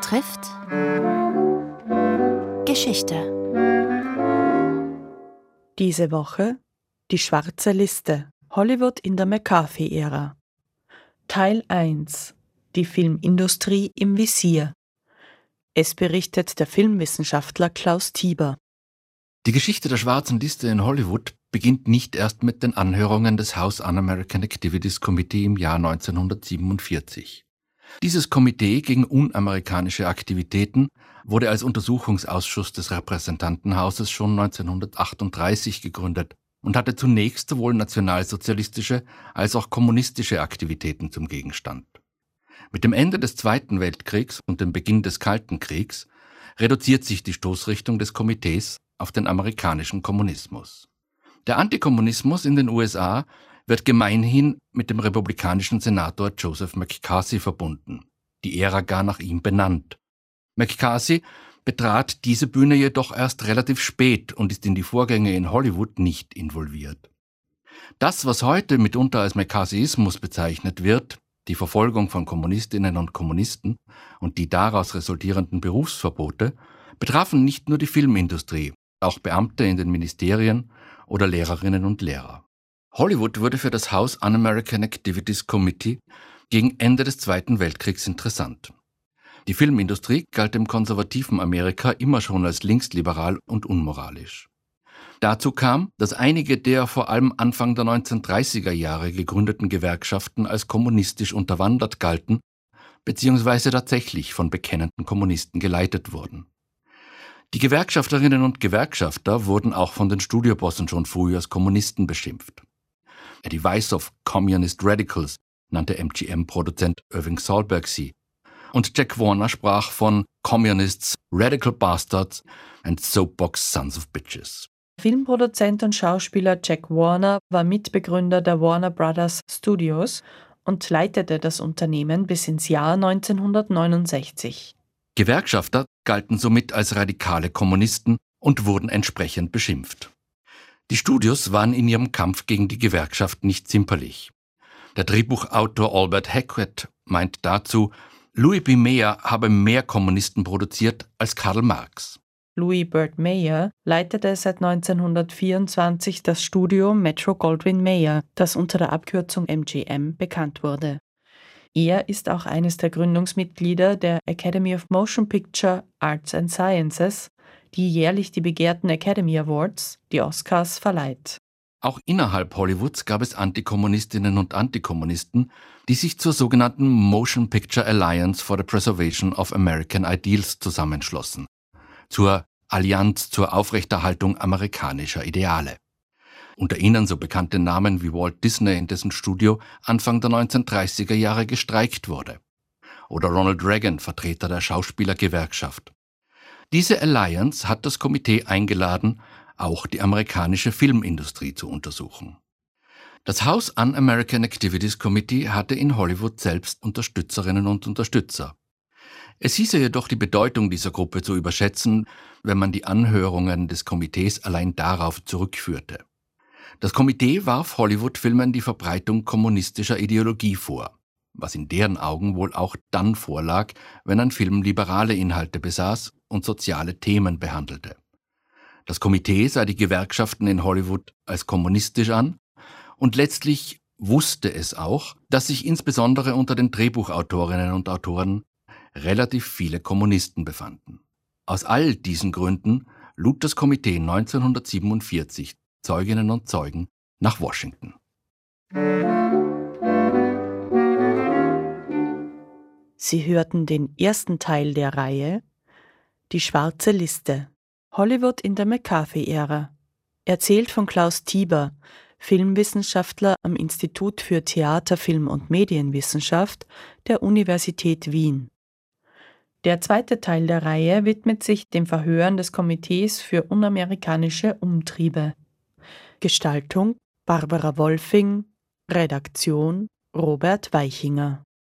trifft Geschichte. Diese Woche die schwarze Liste Hollywood in der McCarthy-Ära. Teil 1 Die Filmindustrie im Visier. Es berichtet der Filmwissenschaftler Klaus Tieber. Die Geschichte der schwarzen Liste in Hollywood beginnt nicht erst mit den Anhörungen des House Un-American Activities Committee im Jahr 1947. Dieses Komitee gegen unamerikanische Aktivitäten wurde als Untersuchungsausschuss des Repräsentantenhauses schon 1938 gegründet und hatte zunächst sowohl nationalsozialistische als auch kommunistische Aktivitäten zum Gegenstand. Mit dem Ende des Zweiten Weltkriegs und dem Beginn des Kalten Kriegs reduziert sich die Stoßrichtung des Komitees auf den amerikanischen Kommunismus. Der Antikommunismus in den USA wird gemeinhin mit dem republikanischen Senator Joseph McCarthy verbunden, die Ära gar nach ihm benannt. McCarthy betrat diese Bühne jedoch erst relativ spät und ist in die Vorgänge in Hollywood nicht involviert. Das, was heute mitunter als McCarthyismus bezeichnet wird, die Verfolgung von Kommunistinnen und Kommunisten und die daraus resultierenden Berufsverbote, betrafen nicht nur die Filmindustrie, auch Beamte in den Ministerien oder Lehrerinnen und Lehrer. Hollywood wurde für das House Un-American Activities Committee gegen Ende des Zweiten Weltkriegs interessant. Die Filmindustrie galt dem konservativen Amerika immer schon als linksliberal und unmoralisch. Dazu kam, dass einige der vor allem Anfang der 1930er Jahre gegründeten Gewerkschaften als kommunistisch unterwandert galten, beziehungsweise tatsächlich von bekennenden Kommunisten geleitet wurden. Die Gewerkschafterinnen und Gewerkschafter wurden auch von den Studiobossen schon früh als Kommunisten beschimpft. A Device of Communist Radicals nannte MGM-Produzent Irving Sahlberg sie, und Jack Warner sprach von Communists, Radical Bastards and Soapbox Sons of Bitches. Filmproduzent und Schauspieler Jack Warner war Mitbegründer der Warner Brothers Studios und leitete das Unternehmen bis ins Jahr 1969. Gewerkschafter galten somit als radikale Kommunisten und wurden entsprechend beschimpft. Die Studios waren in ihrem Kampf gegen die Gewerkschaft nicht zimperlich. Der Drehbuchautor Albert Hackett meint dazu, Louis B. Mayer habe mehr Kommunisten produziert als Karl Marx. Louis Bird Mayer leitete seit 1924 das Studio Metro Goldwyn Mayer, das unter der Abkürzung MGM bekannt wurde. Er ist auch eines der Gründungsmitglieder der Academy of Motion Picture Arts and Sciences, die jährlich die begehrten Academy Awards, die Oscars, verleiht. Auch innerhalb Hollywoods gab es Antikommunistinnen und Antikommunisten, die sich zur sogenannten Motion Picture Alliance for the Preservation of American Ideals zusammenschlossen, zur Allianz zur Aufrechterhaltung amerikanischer Ideale. Unter ihnen so bekannte Namen wie Walt Disney, in dessen Studio Anfang der 1930er Jahre gestreikt wurde. Oder Ronald Reagan, Vertreter der Schauspielergewerkschaft. Diese Alliance hat das Komitee eingeladen, auch die amerikanische Filmindustrie zu untersuchen. Das House Un-American Activities Committee hatte in Hollywood selbst Unterstützerinnen und Unterstützer. Es hieße jedoch die Bedeutung dieser Gruppe zu überschätzen, wenn man die Anhörungen des Komitees allein darauf zurückführte. Das Komitee warf Hollywood-Filmen die Verbreitung kommunistischer Ideologie vor, was in deren Augen wohl auch dann vorlag, wenn ein Film liberale Inhalte besaß und soziale Themen behandelte. Das Komitee sah die Gewerkschaften in Hollywood als kommunistisch an und letztlich wusste es auch, dass sich insbesondere unter den Drehbuchautorinnen und Autoren relativ viele Kommunisten befanden. Aus all diesen Gründen lud das Komitee 1947 Zeuginnen und Zeugen nach Washington. Sie hörten den ersten Teil der Reihe Die schwarze Liste Hollywood in der McCarthy-Ära. Erzählt von Klaus Tieber, Filmwissenschaftler am Institut für Theater, Film und Medienwissenschaft der Universität Wien. Der zweite Teil der Reihe widmet sich dem Verhören des Komitees für unamerikanische Umtriebe. Gestaltung Barbara Wolfing, Redaktion Robert Weichinger.